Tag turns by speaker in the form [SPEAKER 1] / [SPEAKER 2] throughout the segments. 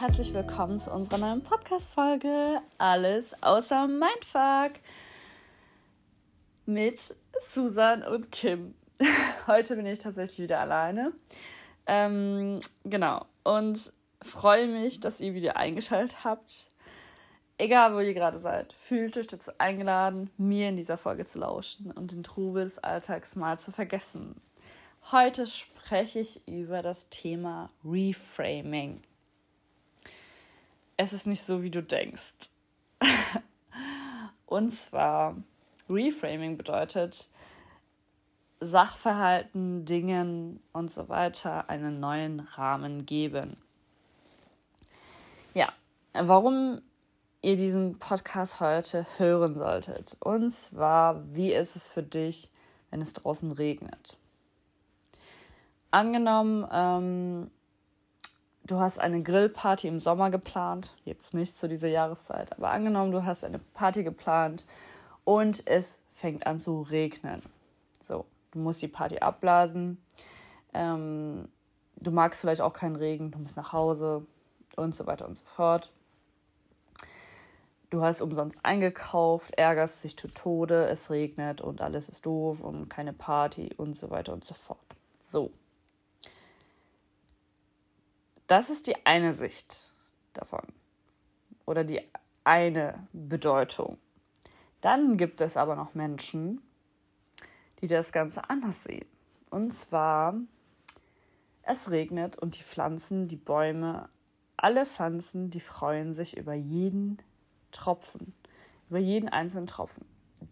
[SPEAKER 1] herzlich willkommen zu unserer neuen Podcast-Folge Alles außer Mindfuck mit Susan und Kim. Heute bin ich tatsächlich wieder alleine. Ähm, genau. Und freue mich, dass ihr wieder eingeschaltet habt. Egal, wo ihr gerade seid, fühlt euch dazu eingeladen, mir in dieser Folge zu lauschen und den Trubel des Alltags mal zu vergessen. Heute spreche ich über das Thema Reframing es ist nicht so, wie du denkst. Und zwar, Reframing bedeutet, Sachverhalten, Dingen und so weiter einen neuen Rahmen geben. Ja, warum ihr diesen Podcast heute hören solltet. Und zwar, wie ist es für dich, wenn es draußen regnet? Angenommen, ähm, du hast eine Grillparty im Sommer geplant, jetzt nicht zu dieser Jahreszeit, aber angenommen, du hast eine Party geplant und es fängt an zu regnen. So, du musst die Party abblasen. Ähm, du magst vielleicht auch keinen Regen, du musst nach Hause und so weiter und so fort. Du hast umsonst eingekauft, ärgerst dich zu Tode, es regnet und alles ist doof und keine Party und so weiter und so fort. So, das ist die eine Sicht davon oder die eine Bedeutung. Dann gibt es aber noch Menschen, die das Ganze anders sehen. Und zwar, es regnet und die Pflanzen, die Bäume, alle Pflanzen, die freuen sich über jeden Tropfen, über jeden einzelnen Tropfen.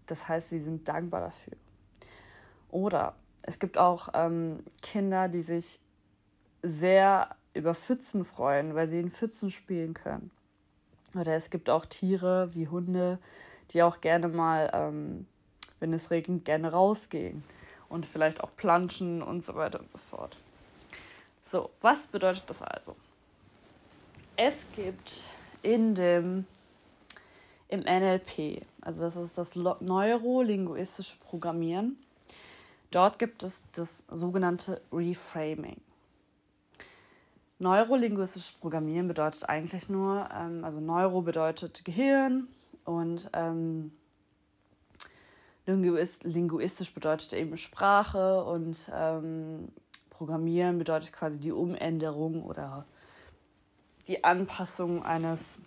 [SPEAKER 1] Das heißt, sie sind dankbar dafür. Oder es gibt auch ähm, Kinder, die sich sehr über Pfützen freuen, weil sie in Pfützen spielen können. Oder es gibt auch Tiere wie Hunde, die auch gerne mal, ähm, wenn es regnet, gerne rausgehen und vielleicht auch planschen und so weiter und so fort. So, was bedeutet das also? Es gibt in dem im NLP, also das ist das neurolinguistische Programmieren. Dort gibt es das sogenannte Reframing. Neurolinguistisches Programmieren bedeutet eigentlich nur, ähm, also Neuro bedeutet Gehirn und ähm, Linguist, linguistisch bedeutet eben Sprache und ähm, Programmieren bedeutet quasi die Umänderung oder die Anpassung eines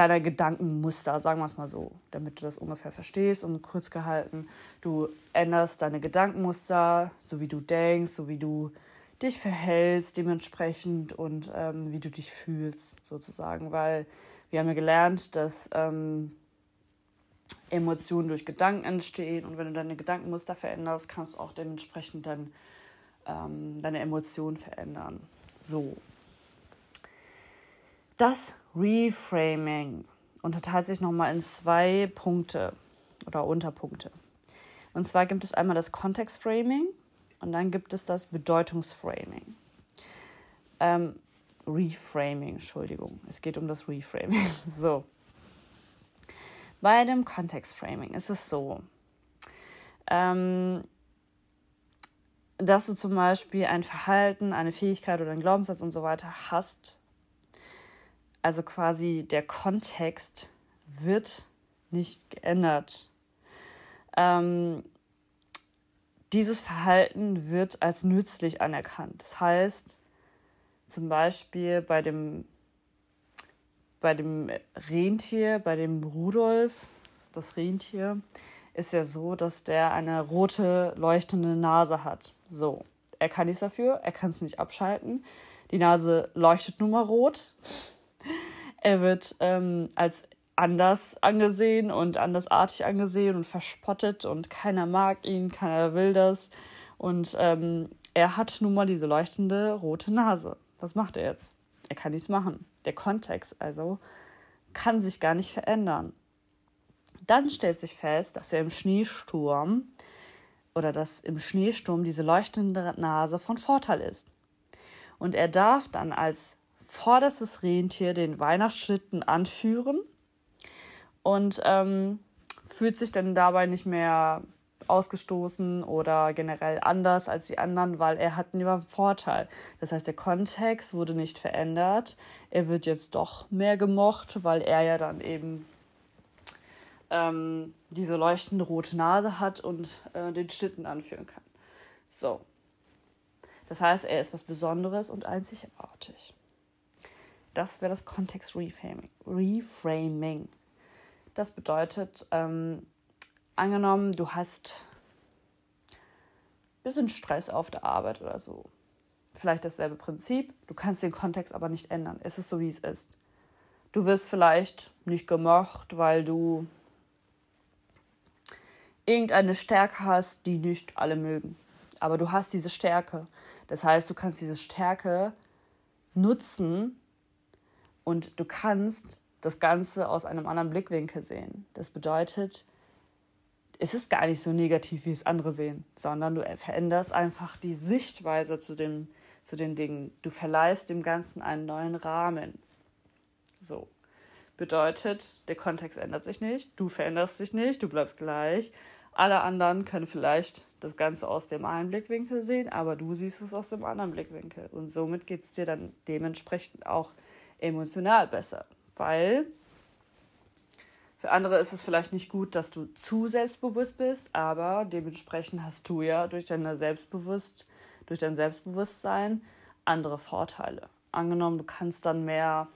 [SPEAKER 1] deiner Gedankenmuster, sagen wir es mal so, damit du das ungefähr verstehst und kurz gehalten. Du änderst deine Gedankenmuster, so wie du denkst, so wie du dich verhältst dementsprechend und ähm, wie du dich fühlst sozusagen, weil wir haben ja gelernt, dass ähm, Emotionen durch Gedanken entstehen und wenn du deine Gedankenmuster veränderst, kannst du auch dementsprechend dann ähm, deine Emotionen verändern. So. Das Reframing unterteilt sich nochmal in zwei Punkte oder Unterpunkte. Und zwar gibt es einmal das Kontextframing und dann gibt es das Bedeutungsframing. Ähm, Reframing, Entschuldigung, es geht um das Reframing. So. Bei dem Kontextframing ist es so, ähm, dass du zum Beispiel ein Verhalten, eine Fähigkeit oder einen Glaubenssatz und so weiter hast also quasi der Kontext wird nicht geändert. Ähm, dieses Verhalten wird als nützlich anerkannt. Das heißt, zum Beispiel bei dem, bei dem Rentier, bei dem Rudolf, das Rentier, ist ja so, dass der eine rote leuchtende Nase hat. So, er kann nichts dafür, er kann es nicht abschalten. Die Nase leuchtet nun mal rot. Er wird ähm, als anders angesehen und andersartig angesehen und verspottet und keiner mag ihn, keiner will das. Und ähm, er hat nun mal diese leuchtende rote Nase. Was macht er jetzt? Er kann nichts machen. Der Kontext also kann sich gar nicht verändern. Dann stellt sich fest, dass er im Schneesturm oder dass im Schneesturm diese leuchtende Nase von Vorteil ist. Und er darf dann als vorderstes Rentier den Weihnachtsschlitten anführen und ähm, fühlt sich dann dabei nicht mehr ausgestoßen oder generell anders als die anderen, weil er hat einen Vorteil. Das heißt, der Kontext wurde nicht verändert. Er wird jetzt doch mehr gemocht, weil er ja dann eben ähm, diese leuchtende rote Nase hat und äh, den Schlitten anführen kann. So. Das heißt, er ist was Besonderes und einzigartig. Das wäre das Kontext-Reframing. Reframing. Das bedeutet, ähm, angenommen, du hast ein bisschen Stress auf der Arbeit oder so. Vielleicht dasselbe Prinzip, du kannst den Kontext aber nicht ändern. Es ist so, wie es ist. Du wirst vielleicht nicht gemocht, weil du irgendeine Stärke hast, die nicht alle mögen. Aber du hast diese Stärke. Das heißt, du kannst diese Stärke nutzen und du kannst das Ganze aus einem anderen Blickwinkel sehen. Das bedeutet, es ist gar nicht so negativ, wie es andere sehen, sondern du veränderst einfach die Sichtweise zu, dem, zu den Dingen. Du verleihst dem Ganzen einen neuen Rahmen. So. Bedeutet, der Kontext ändert sich nicht, du veränderst dich nicht, du bleibst gleich. Alle anderen können vielleicht das Ganze aus dem einen Blickwinkel sehen, aber du siehst es aus dem anderen Blickwinkel. Und somit geht es dir dann dementsprechend auch emotional besser, weil für andere ist es vielleicht nicht gut, dass du zu selbstbewusst bist, aber dementsprechend hast du ja durch, deine Selbstbewusst, durch dein Selbstbewusstsein andere Vorteile. Angenommen, du kannst dann mehr,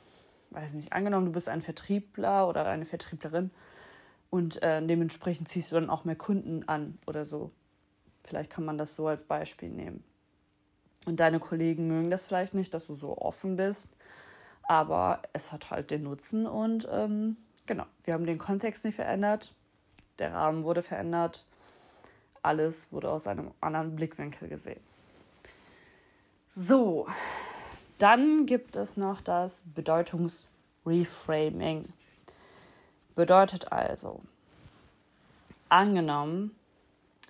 [SPEAKER 1] weiß nicht, angenommen, du bist ein Vertriebler oder eine Vertrieblerin und äh, dementsprechend ziehst du dann auch mehr Kunden an oder so. Vielleicht kann man das so als Beispiel nehmen. Und deine Kollegen mögen das vielleicht nicht, dass du so offen bist, aber es hat halt den Nutzen und ähm, Genau, wir haben den Kontext nicht verändert, der Rahmen wurde verändert, alles wurde aus einem anderen Blickwinkel gesehen. So, dann gibt es noch das Bedeutungsreframing. Bedeutet also, angenommen,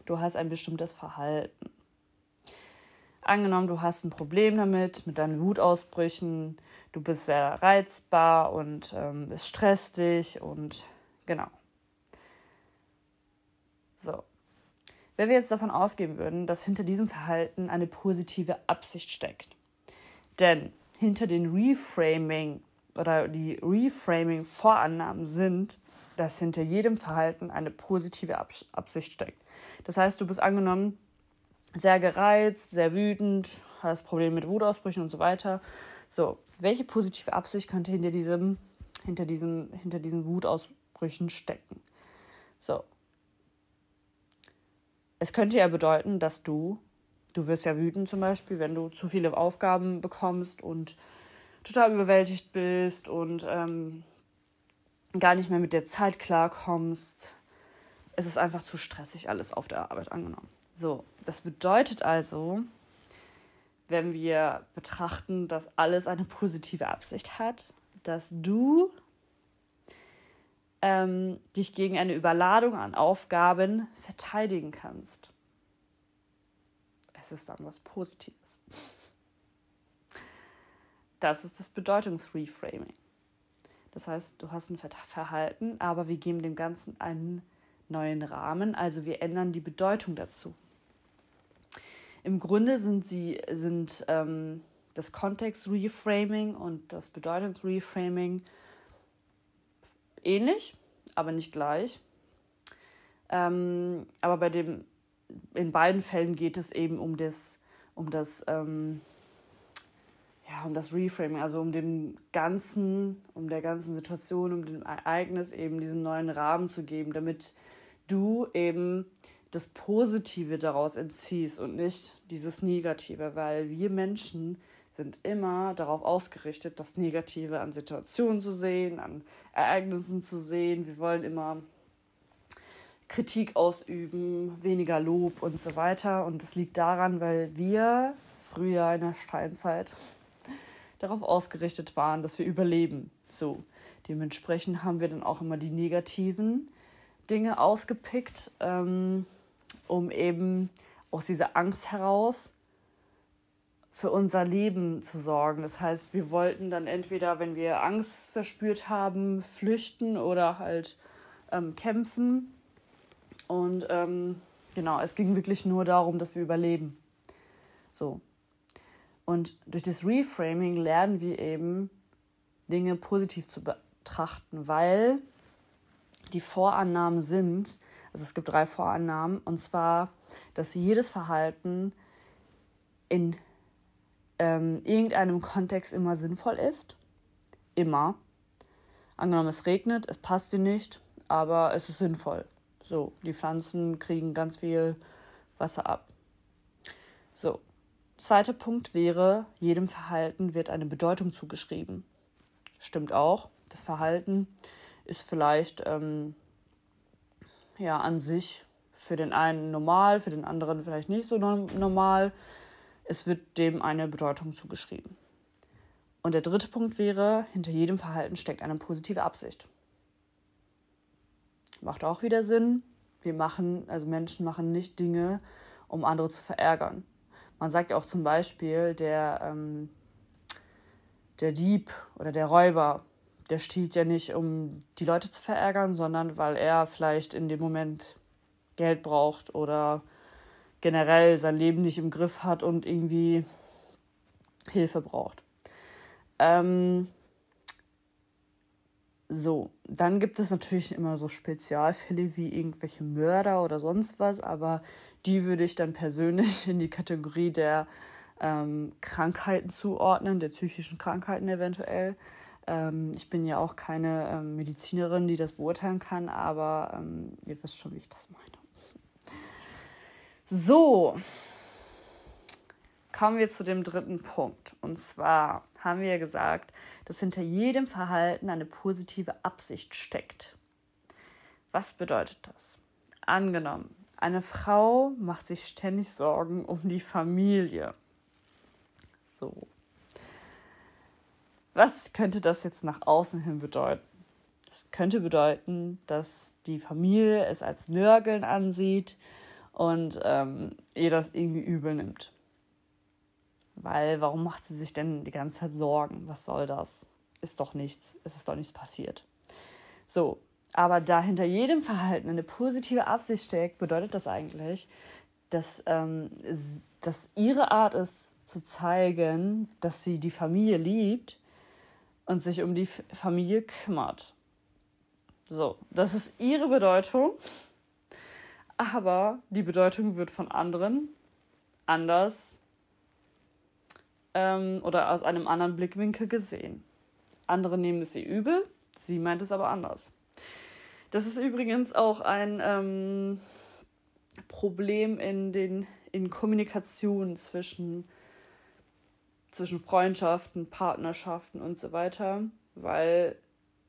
[SPEAKER 1] du hast ein bestimmtes Verhalten. Angenommen, du hast ein Problem damit, mit deinen Wutausbrüchen, du bist sehr reizbar und ähm, es stresst dich und genau. So. Wenn wir jetzt davon ausgehen würden, dass hinter diesem Verhalten eine positive Absicht steckt, denn hinter den Reframing oder die Reframing-Vorannahmen sind, dass hinter jedem Verhalten eine positive Absicht steckt. Das heißt, du bist angenommen sehr gereizt, sehr wütend, hast Probleme mit Wutausbrüchen und so weiter. So, welche positive Absicht könnte hinter diesem, hinter diesem, hinter diesen Wutausbrüchen stecken? So. Es könnte ja bedeuten, dass du, du wirst ja wütend zum Beispiel, wenn du zu viele Aufgaben bekommst und total überwältigt bist und ähm, gar nicht mehr mit der Zeit klarkommst. Es ist einfach zu stressig alles auf der Arbeit angenommen. So, das bedeutet also, wenn wir betrachten, dass alles eine positive Absicht hat, dass du ähm, dich gegen eine Überladung an Aufgaben verteidigen kannst. Es ist dann was Positives. Das ist das Bedeutungsreframing. Das heißt, du hast ein Verhalten, aber wir geben dem Ganzen einen neuen Rahmen, also wir ändern die Bedeutung dazu. Im Grunde sind sie sind ähm, das Kontext-Reframing und das Bedeutungs-Reframing ähnlich, aber nicht gleich. Ähm, aber bei dem, in beiden Fällen geht es eben um das, um das, ähm, ja, um das Reframing, also um dem ganzen, um der ganzen Situation, um dem Ereignis eben diesen neuen Rahmen zu geben, damit du eben das Positive daraus entziehst und nicht dieses Negative, weil wir Menschen sind immer darauf ausgerichtet, das Negative an Situationen zu sehen, an Ereignissen zu sehen. Wir wollen immer Kritik ausüben, weniger Lob und so weiter. Und das liegt daran, weil wir früher in der Steinzeit darauf ausgerichtet waren, dass wir überleben. So, dementsprechend haben wir dann auch immer die negativen Dinge ausgepickt. Ähm, um eben aus dieser Angst heraus für unser Leben zu sorgen. Das heißt, wir wollten dann entweder, wenn wir Angst verspürt haben, flüchten oder halt ähm, kämpfen. Und ähm, Genau, es ging wirklich nur darum, dass wir überleben. So. Und durch das Reframing lernen wir eben, Dinge positiv zu betrachten, weil die Vorannahmen sind, also es gibt drei Vorannahmen, und zwar, dass jedes Verhalten in ähm, irgendeinem Kontext immer sinnvoll ist. Immer. Angenommen, es regnet, es passt dir nicht, aber es ist sinnvoll. So, die Pflanzen kriegen ganz viel Wasser ab. So, zweiter Punkt wäre, jedem Verhalten wird eine Bedeutung zugeschrieben. Stimmt auch. Das Verhalten ist vielleicht ähm, ja an sich für den einen normal, für den anderen vielleicht nicht so normal. Es wird dem eine Bedeutung zugeschrieben. Und der dritte Punkt wäre, hinter jedem Verhalten steckt eine positive Absicht. Macht auch wieder Sinn. Wir machen, also Menschen machen nicht Dinge, um andere zu verärgern. Man sagt ja auch zum Beispiel, der, ähm, der Dieb oder der Räuber, der stiehlt ja nicht, um die Leute zu verärgern, sondern weil er vielleicht in dem Moment Geld braucht oder generell sein Leben nicht im Griff hat und irgendwie Hilfe braucht. Ähm, so, dann gibt es natürlich immer so Spezialfälle wie irgendwelche Mörder oder sonst was, aber die würde ich dann persönlich in die Kategorie der ähm, Krankheiten zuordnen, der psychischen Krankheiten eventuell. Ähm, ich bin ja auch keine ähm, Medizinerin, die das beurteilen kann, aber ähm, ihr wisst schon, wie ich das meine. So, kommen wir zu dem dritten Punkt. Und zwar haben wir gesagt, dass hinter jedem Verhalten eine positive Absicht steckt. Was bedeutet das? Angenommen, eine Frau macht sich ständig Sorgen um die Familie. So. Was könnte das jetzt nach außen hin bedeuten? Es könnte bedeuten, dass die Familie es als Nörgeln ansieht, und ähm, ihr das irgendwie übel nimmt. Weil, warum macht sie sich denn die ganze Zeit Sorgen? Was soll das? Ist doch nichts. Es ist doch nichts passiert. So, aber da hinter jedem Verhalten eine positive Absicht steckt, bedeutet das eigentlich, dass, ähm, dass ihre Art ist, zu zeigen, dass sie die Familie liebt und sich um die Familie kümmert. So, das ist ihre Bedeutung aber die Bedeutung wird von anderen anders ähm, oder aus einem anderen Blickwinkel gesehen. Andere nehmen es ihr übel, sie meint es aber anders. Das ist übrigens auch ein ähm, Problem in den in Kommunikation zwischen, zwischen Freundschaften, Partnerschaften und so weiter, weil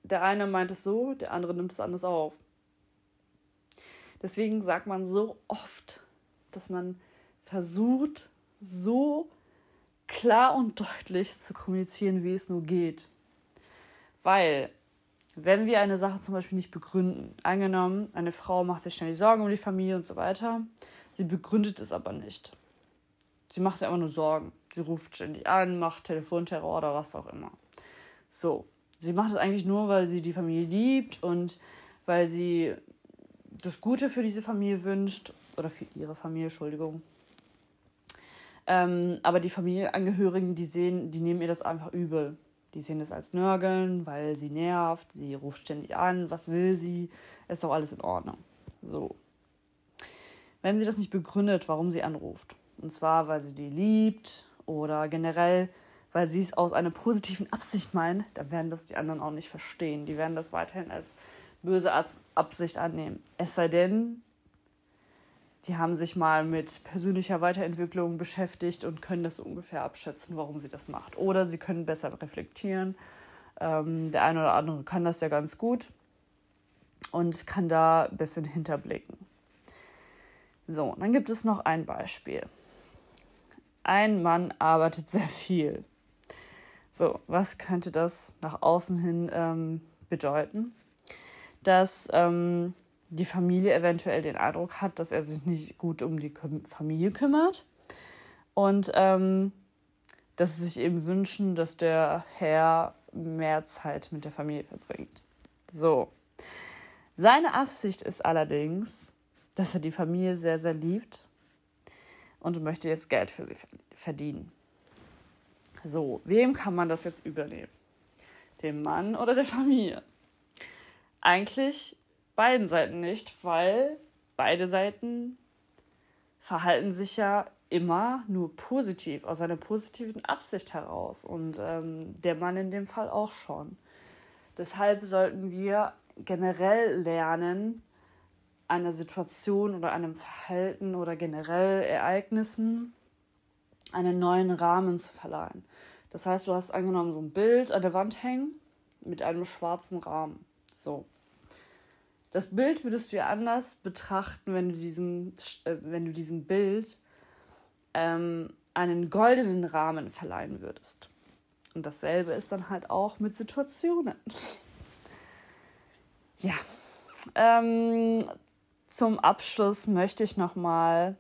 [SPEAKER 1] der eine meint es so, der andere nimmt es anders auf. Deswegen sagt man so oft, dass man versucht, so klar und deutlich zu kommunizieren, wie es nur geht. Weil, wenn wir eine Sache zum Beispiel nicht begründen, angenommen, eine Frau macht sich ständig Sorgen um die Familie und so weiter, sie begründet es aber nicht. Sie macht sich einfach nur Sorgen. Sie ruft ständig an, macht Telefonterror oder was auch immer. So, sie macht es eigentlich nur, weil sie die Familie liebt und weil sie das Gute für diese Familie wünscht, oder für ihre Familie, Entschuldigung. Ähm, aber die Familienangehörigen, die sehen, die nehmen ihr das einfach übel. Die sehen das als Nörgeln, weil sie nervt, sie ruft ständig an, was will sie, ist doch alles in Ordnung. So. Wenn sie das nicht begründet, warum sie anruft, und zwar, weil sie die liebt oder generell, weil sie es aus einer positiven Absicht meint, dann werden das die anderen auch nicht verstehen. Die werden das weiterhin als böse Absicht annehmen. Es sei denn, die haben sich mal mit persönlicher Weiterentwicklung beschäftigt und können das ungefähr abschätzen, warum sie das macht. Oder sie können besser reflektieren. Ähm, der eine oder andere kann das ja ganz gut und kann da ein bisschen hinterblicken. So, dann gibt es noch ein Beispiel. Ein Mann arbeitet sehr viel. So, was könnte das nach außen hin ähm, bedeuten? dass ähm, die Familie eventuell den Eindruck hat, dass er sich nicht gut um die Familie kümmert und ähm, dass sie sich eben wünschen, dass der Herr mehr Zeit mit der Familie verbringt. So. Seine Absicht ist allerdings, dass er die Familie sehr, sehr liebt und möchte jetzt Geld für sie verdienen. So, wem kann man das jetzt übernehmen? Dem Mann oder der Familie? Eigentlich beiden Seiten nicht, weil beide Seiten verhalten sich ja immer nur positiv, aus einer positiven Absicht heraus. Und ähm, der Mann in dem Fall auch schon. Deshalb sollten wir generell lernen, einer Situation oder einem Verhalten oder generell Ereignissen einen neuen Rahmen zu verleihen. Das heißt, du hast angenommen so ein Bild an der Wand hängen mit einem schwarzen Rahmen. So. Das Bild würdest du ja anders betrachten, wenn du diesem, äh, wenn du diesem Bild ähm, einen goldenen Rahmen verleihen würdest. Und dasselbe ist dann halt auch mit Situationen. ja. Ähm, zum Abschluss möchte ich noch mal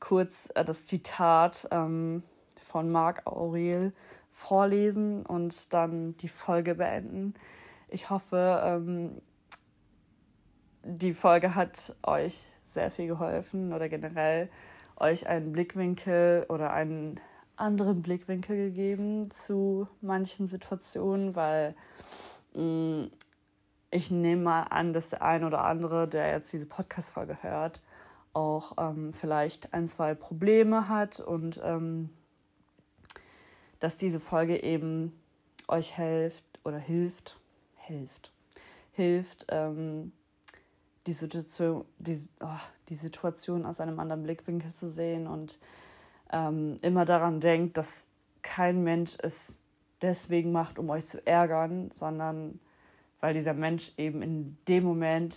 [SPEAKER 1] kurz äh, das Zitat ähm, von Marc Aurel vorlesen und dann die Folge beenden. Ich hoffe, ähm, die Folge hat euch sehr viel geholfen oder generell euch einen Blickwinkel oder einen anderen Blickwinkel gegeben zu manchen Situationen, weil mh, mm, ich nehme mal an, dass der ein oder andere, der jetzt diese Podcast-Folge hört, auch ähm, vielleicht ein, zwei Probleme hat und ähm, dass diese Folge eben euch hilft oder hilft, hilft, hilft, ähm, die Situation, die, oh, die Situation aus einem anderen Blickwinkel zu sehen und ähm, immer daran denkt, dass kein Mensch es deswegen macht, um euch zu ärgern, sondern weil dieser Mensch eben in dem Moment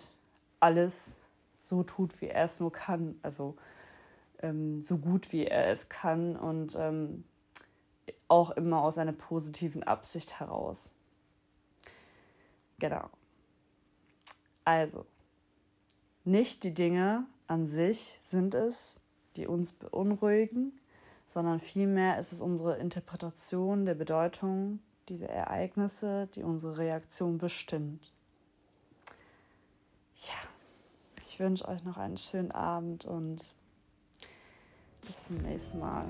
[SPEAKER 1] alles so tut, wie er es nur kann, also ähm, so gut wie er es kann und ähm, auch immer aus einer positiven Absicht heraus. Genau. Also, nicht die Dinge an sich sind es, die uns beunruhigen, sondern vielmehr ist es unsere Interpretation der Bedeutung dieser Ereignisse, die unsere Reaktion bestimmt. Ja, ich wünsche euch noch einen schönen Abend und bis zum nächsten Mal.